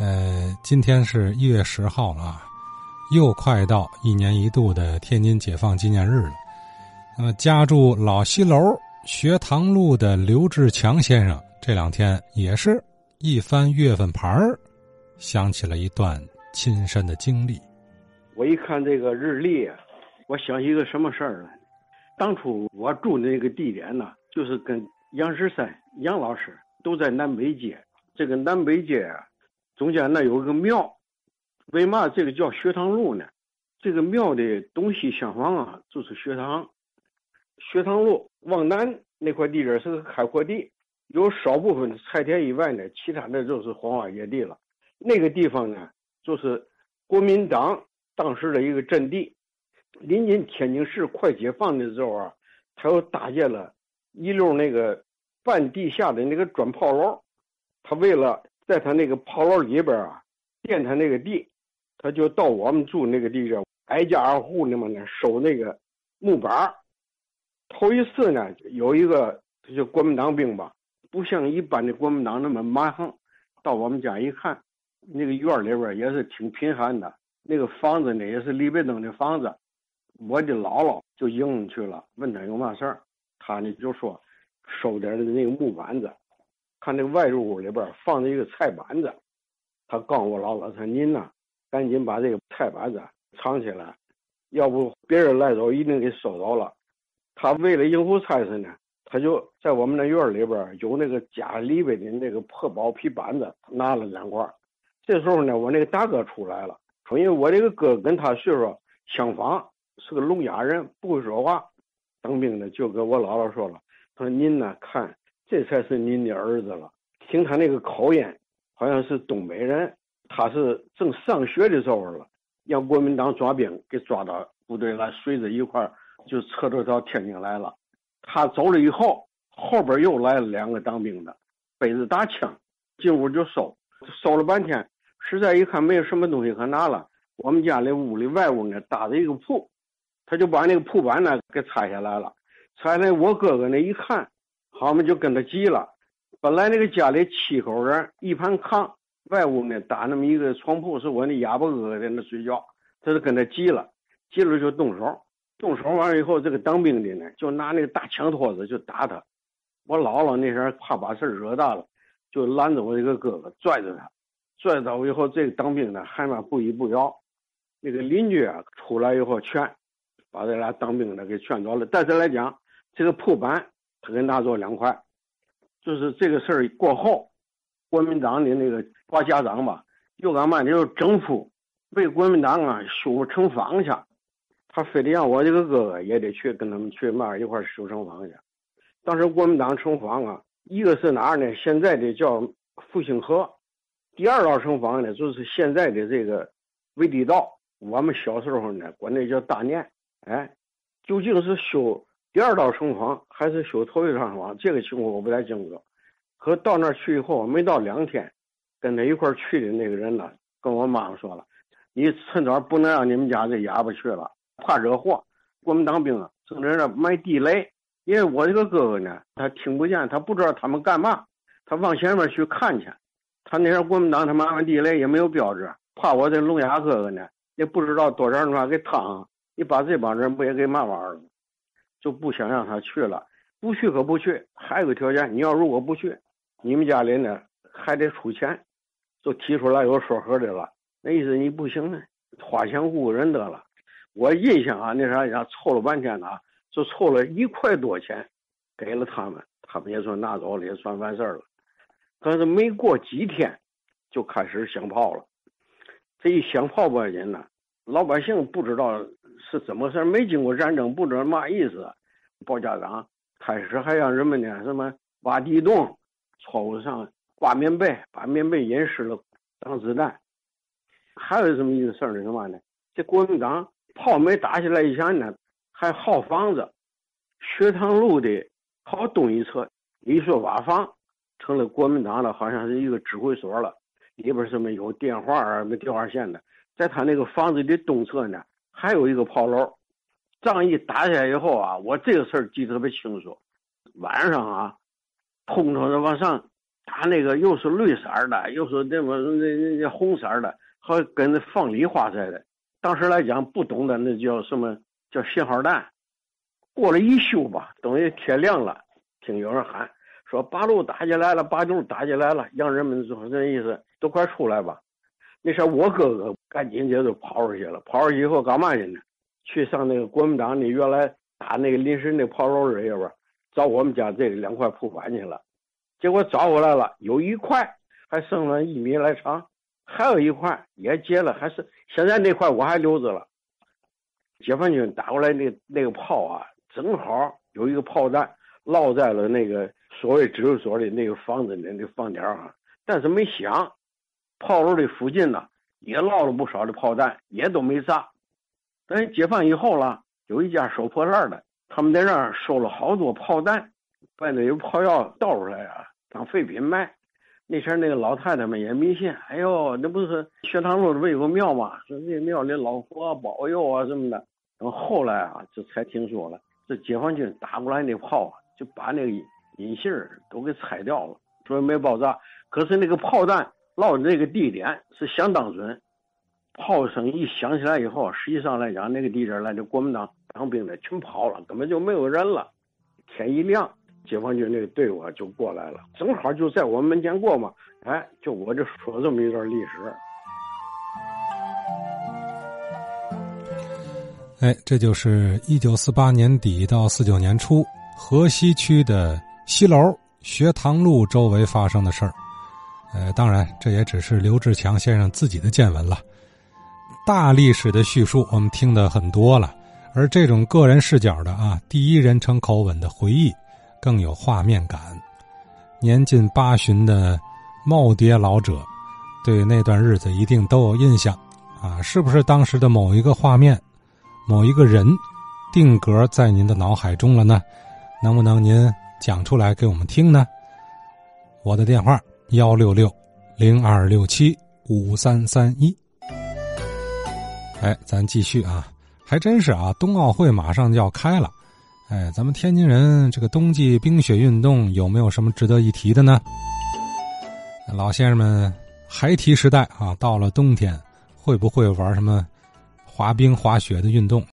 呃，今天是一月十号了啊，又快到一年一度的天津解放纪念日了。那么，家住老西楼学堂路的刘志强先生，这两天也是一翻月份牌儿，想起了一段亲身的经历。我一看这个日历，我想起一个什么事儿呢？当初我住的那个地点呢，就是跟杨十三杨老师都在南北街。这个南北街啊，中间那有个庙，为嘛这个叫学堂路呢？这个庙的东西厢房啊，就是学堂。学堂路往南那块地界是个开阔地，有少部分菜田以外呢，其他的就是荒洼野地了。那个地方呢，就是国民党当时的一个阵地。临近天津市快解放的时候啊，他又搭建了一溜那个半地下的那个砖炮楼。他为了在他那个炮楼里边啊垫他那个地，他就到我们住那个地方挨家挨户那么呢收那个木板。头一次呢，有一个他就国民党兵吧，不像一般的国民党那么蛮横。到我们家一看，那个院里边也是挺贫寒的，那个房子呢也是李白登的房子。我的姥姥就迎去了，问他有嘛事儿，他呢就说收点那个木板子，看那个外屋屋里边放着一个菜板子，他告诉我姥姥说：“您呐，赶紧把这个菜板子藏起来，要不别人来走一定给收走了。”他为了应付差事呢，他就在我们那院里边有那个家里边的那个破包皮板子，拿了两块。这时候呢，我那个大哥出来了，说因为我这个哥跟他岁数相仿。是个聋哑人，不会说话。当兵的就跟我姥姥说了：“他说您呢，看这才是您的儿子了。听他那个口音，好像是东北人。他是正上学的时候了，让国民党抓兵给抓到部队来，随着一块就撤到到天津来了。他走了以后，后边又来了两个当兵的，背着大枪进屋就搜，搜了半天，实在一看没有什么东西可拿了。我们家里屋里外屋呢搭着一个铺。”他就把那个铺板呢给拆下来了，拆来我哥哥那一看，好嘛就跟他急了。本来那个家里七口人，一盘炕，外屋呢打那么一个床铺，是我那哑巴哥哥在那睡觉。他就跟他急了，急了就动手，动手完了以后，这个当兵的呢就拿那个大枪托子就打他。我姥姥那时候怕把事惹大了，就拦着我这个哥哥，拽着他，拽着我以后，这个当兵的还嘛不依不饶。那个邻居啊出来以后劝。把这俩当兵的给劝走了，但是来讲，这个铺板他给拿走两块，就是这个事儿过后，国民党的那个挂家长吧，又干嘛呢？又政府为国民党啊修城防去，他非得让我这个哥哥也得去跟他们去嘛一块修城防去。当时国民党城防啊，一个是哪儿呢？现在的叫复兴河，第二道城防呢，就是现在的这个卫地道。我们小时候呢，管那叫大年。哎，究竟是修第二道城防还是修头一道城防？这个情况我不太清楚。可到那儿去以后，没到两天，跟他一块儿去的那个人呢，跟我妈妈说了：“你趁早不能让你们家这哑巴去了，怕惹祸。国民党兵啊，正在那埋地雷。因为我这个哥哥呢，他听不见，他不知道他们干嘛，他往前面去看去。他那时候国民党他埋地雷也没有标志，怕我这聋哑哥哥呢，也不知道多少人把给烫。”你把这帮人不也给骂完了？就不想让他去了，不去可不去。还有个条件，你要如果不去，你们家里呢还得出钱，就提出来有说和的了。那意思你不行呢，花钱雇人得了。我印象啊，那啥家凑了半天呢，就凑了一块多钱，给了他们，他们也算拿走了，也算完事儿了。可是没过几天，就开始响炮了。这一响炮吧，人呢，老百姓不知道。是怎么事没经过战争，不知道嘛意思。报家长开始还让人们呢什么挖地洞，窗户上挂棉被，把棉被淋湿了挡子弹。还有什么意思事儿呢？什么呢？这国民党炮没打下来以前呢，还耗房子。学堂路的靠东一侧一所瓦房，成了国民党的好像是一个指挥所了。里边什么有电话啊，没电话线的。在他那个房子的东侧呢。还有一个炮楼，仗义打下来以后啊，我这个事儿记得特别清楚。晚上啊，通通的往上打那个又是绿色的，又是那么那那那红色的，还跟那放礼花似的。当时来讲不懂的那叫什么叫信号弹。过了一宿吧，等于天亮了，听有人喊说八路打进来了，八路打进来了，洋人们说这意思都快出来吧。那时候我哥哥赶紧就就跑出去了，跑出去以后干嘛去呢？去上那个国民党那原来打那个临时那炮楼里边找我们家这两块铺板去了。结果找回来了，有一块还剩了一米来长，还有一块也结了，还是现在那块我还留着了。解放军打过来那那个炮啊，正好有一个炮弹落在了那个所谓指挥所的那个房子的那房顶上，但是没响。炮楼的附近呢，也落了不少的炮弹，也都没炸。等解放以后了，有一家收破烂的，他们在那儿收了好多炮弹，把那有炮药倒出来啊。当废品卖，那前那个老太太们也迷信。哎呦，那不是学堂路不有个庙吗？说那庙里老佛保佑啊什么的。然后后来啊，这才听说了，这解放军打过来那炮啊，就把那个引信都给拆掉了，所以没爆炸。可是那个炮弹落的那个地点是相当准，炮声一响起来以后，实际上来讲，那个地点来的国民党当兵的全跑了，根本就没有人了。天一亮。解放军那个队伍就过来了，正好就在我们门前过嘛。哎，就我就说这么一段历史。哎，这就是一九四八年底到四九年初河西区的西楼学堂路周围发生的事儿。呃，当然，这也只是刘志强先生自己的见闻了。大历史的叙述我们听的很多了，而这种个人视角的啊，第一人称口吻的回忆。更有画面感。年近八旬的耄耋老者，对那段日子一定都有印象啊！是不是当时的某一个画面、某一个人定格在您的脑海中了呢？能不能您讲出来给我们听呢？我的电话：幺六六零二六七五三三一。哎，咱继续啊！还真是啊，冬奥会马上就要开了。哎，咱们天津人这个冬季冰雪运动有没有什么值得一提的呢？老先生们孩提时代啊，到了冬天会不会玩什么滑冰、滑雪的运动？